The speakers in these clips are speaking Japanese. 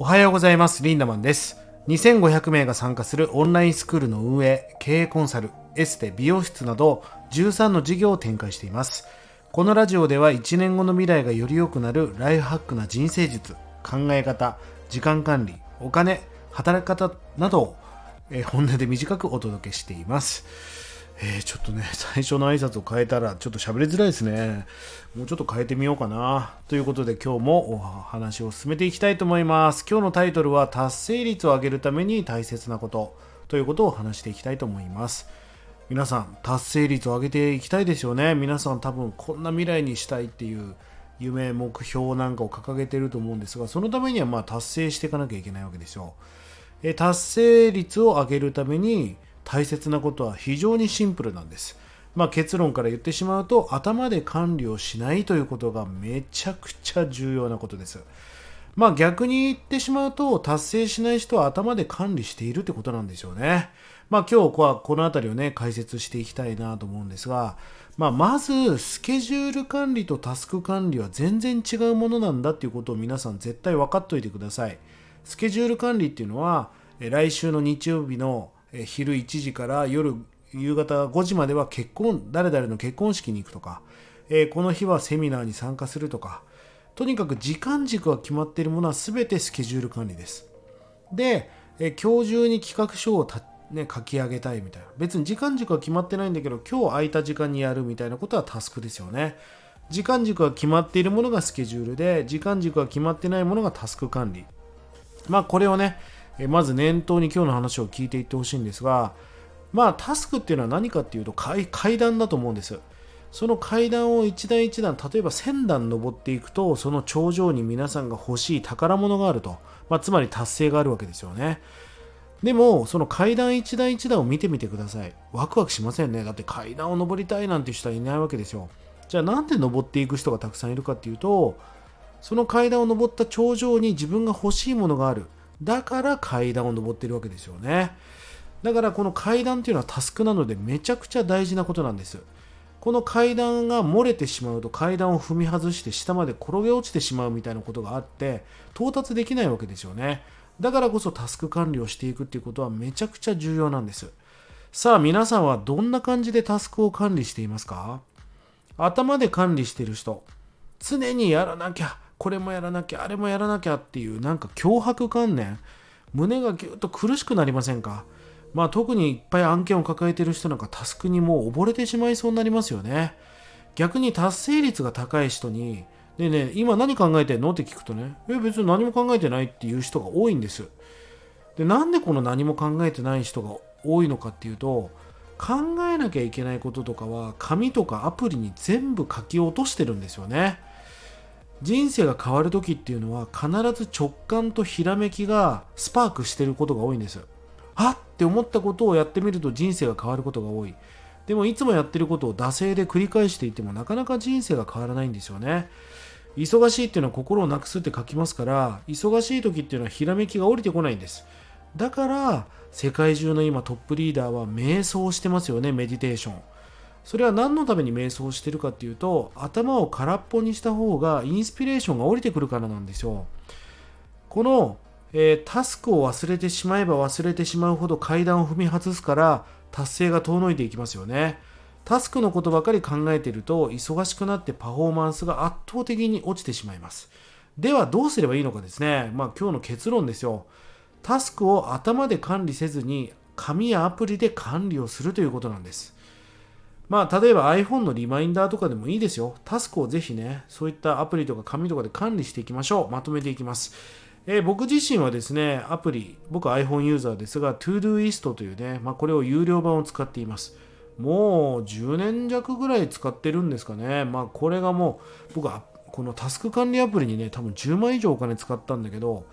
おはようございます。リンダマンです。2500名が参加するオンラインスクールの運営、経営コンサル、エステ、美容室など13の事業を展開しています。このラジオでは1年後の未来がより良くなるライフハックな人生術、考え方、時間管理、お金、働き方などを、本音で短くお届けしています。えーちょっとね、最初の挨拶を変えたらちょっと喋りづらいですね。もうちょっと変えてみようかな。ということで今日もお話を進めていきたいと思います。今日のタイトルは達成率を上げるために大切なことということを話していきたいと思います。皆さん、達成率を上げていきたいですよね。皆さん多分こんな未来にしたいっていう夢、目標なんかを掲げてると思うんですが、そのためにはまあ達成していかなきゃいけないわけですよ。え達成率を上げるために大切なことは非常にシンプルなんです。まあ、結論から言ってしまうと頭で管理をしないということがめちゃくちゃ重要なことです。まあ逆に言ってしまうと達成しない人は頭で管理しているってことなんですよね。まあ今日はこの辺りをね解説していきたいなと思うんですが、まあまずスケジュール管理とタスク管理は全然違うものなんだっていうことを皆さん絶対分かっておいてください。スケジュール管理っていうのは来週の日曜日のえ昼1時から夜夕方5時までは結婚誰々の結婚式に行くとか、えこの日はセミナーに参加するとかとにかく時間軸が決まっているものは全てスケジュール管理です。で、え今日中に企画書をた、ね、書き上げたいみたいな。別に時間軸は決まってないんだけど今日空いた時間にやるみたいなことはタスクですよね。時間軸が決まっているものがスケジュールで時間軸が決まってないものがタスク管理。まあこれをねえまず念頭に今日の話を聞いていってほしいんですがまあタスクっていうのは何かっていうと階階段だと思うんです。その階段を一段一段例えば1000段登っていくとその頂上に皆さんが欲しい宝物があると、まあ、つまり達成があるわけですよね。でもその階段一段一段を見てみてください。ワクワクしませんね。だって階段を登りたいなんて人はいないわけですよ。じゃあなんで登っていく人がたくさんいるかっていうとその階段を登った頂上に自分が欲しいものがある。だから階段を登ってるわけですよね。だからこの階段っていうのはタスクなのでめちゃくちゃ大事なことなんです。この階段が漏れてしまうと階段を踏み外して下まで転げ落ちてしまうみたいなことがあって到達できないわけですよね。だからこそタスク管理をしていくっていうことはめちゃくちゃ重要なんです。さあ皆さんはどんな感じでタスクを管理していますか？頭で管理している人常にやらなきゃ。これもやらなきゃあれもやらなきゃっていうなんか脅迫観念。胸がぎゅっと苦しくなりませんか？まあ特にいっぱい案件を抱えてる人なんかタスクにもう溺れてしまいそうになりますよね。逆に達成率が高い人にでね今何考えてんの？って聞くとねえ別に何も考えてないっていう人が多いんです。でなんでこの何も考えてない人が多いのかっていうと考えなきゃいけないこととかは紙とかアプリに全部書き落としてるんですよね。人生が変わる時っていうのは必ず直感とひらめきがスパークしてることが多いんですあっ！て思ったことをやってみると人生が変わることが多い。でもいつもやってることを惰性で繰り返していてもなかなか人生が変わらないんですよね。忙しいっていうのは心をなくすって書きますから忙しい時っていうのはひらめきが降りてこないんです。だから世界中の今トップリーダーは瞑想してますよねメディテーションそれは何のために瞑想してるかっていうと頭を空っぽにした方がインスピレーションが降りてくるからなんですよ。この、えータスクを忘れてしまえば忘れてしまうほど階段を踏み外すから達成が遠のいていきますよね。タスクのことばかり考えていると忙しくなってパフォーマンスが圧倒的に落ちてしまいます。ではどうすればいいのかですね。まあ今日の結論ですよ。タスクを頭で管理せずに紙やアプリで管理をするということなんです。まあ、例えば iPhone のリマインダーとかでもいいですよ。タスクをぜひね、そういったアプリとか紙とかで管理していきましょう。まとめていきます。えー僕自身はですね、アプリ、僕 iPhone ユーザーですが、Todoist というね、まあ、これを有料版を使っています。もう10年弱ぐらい使ってるんですかね。まあ、これがもう、僕はこのタスク管理アプリにね、多分10万以上お金使ったんだけど、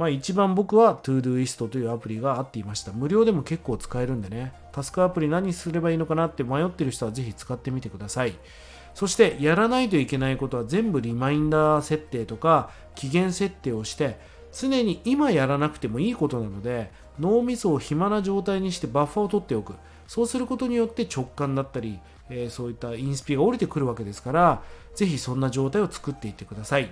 まあ一番僕は Todoist というアプリがあっていました。無料でも結構使えるんでね、タスクアプリ何すればいいのかなって迷ってる人はぜひ使ってみてください。そしてやらないといけないことは全部リマインダー設定とか期限設定をして常に今やらなくてもいいことなので脳みそを暇な状態にしてバッファを取っておくそうすることによって直感だったり、えーそういったインスピが降りてくるわけですからぜひそんな状態を作っていってください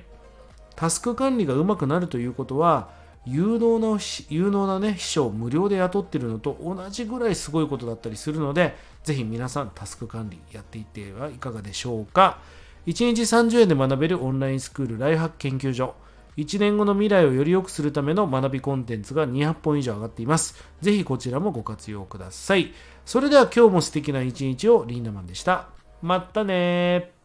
タスク管理がうまくなるということは有能な有能なね秘書を無料で雇ってるのと同じぐらいすごいことだったりするのでぜひ皆さんタスク管理やっていってはいかがでしょうか。1日30円で学べるオンラインスクールライフハック研究所。1年後の未来をより良くするための学びコンテンツが200本以上上がっています。ぜひこちらもご活用ください。それでは今日も素敵な一日をリンダマンでした。またね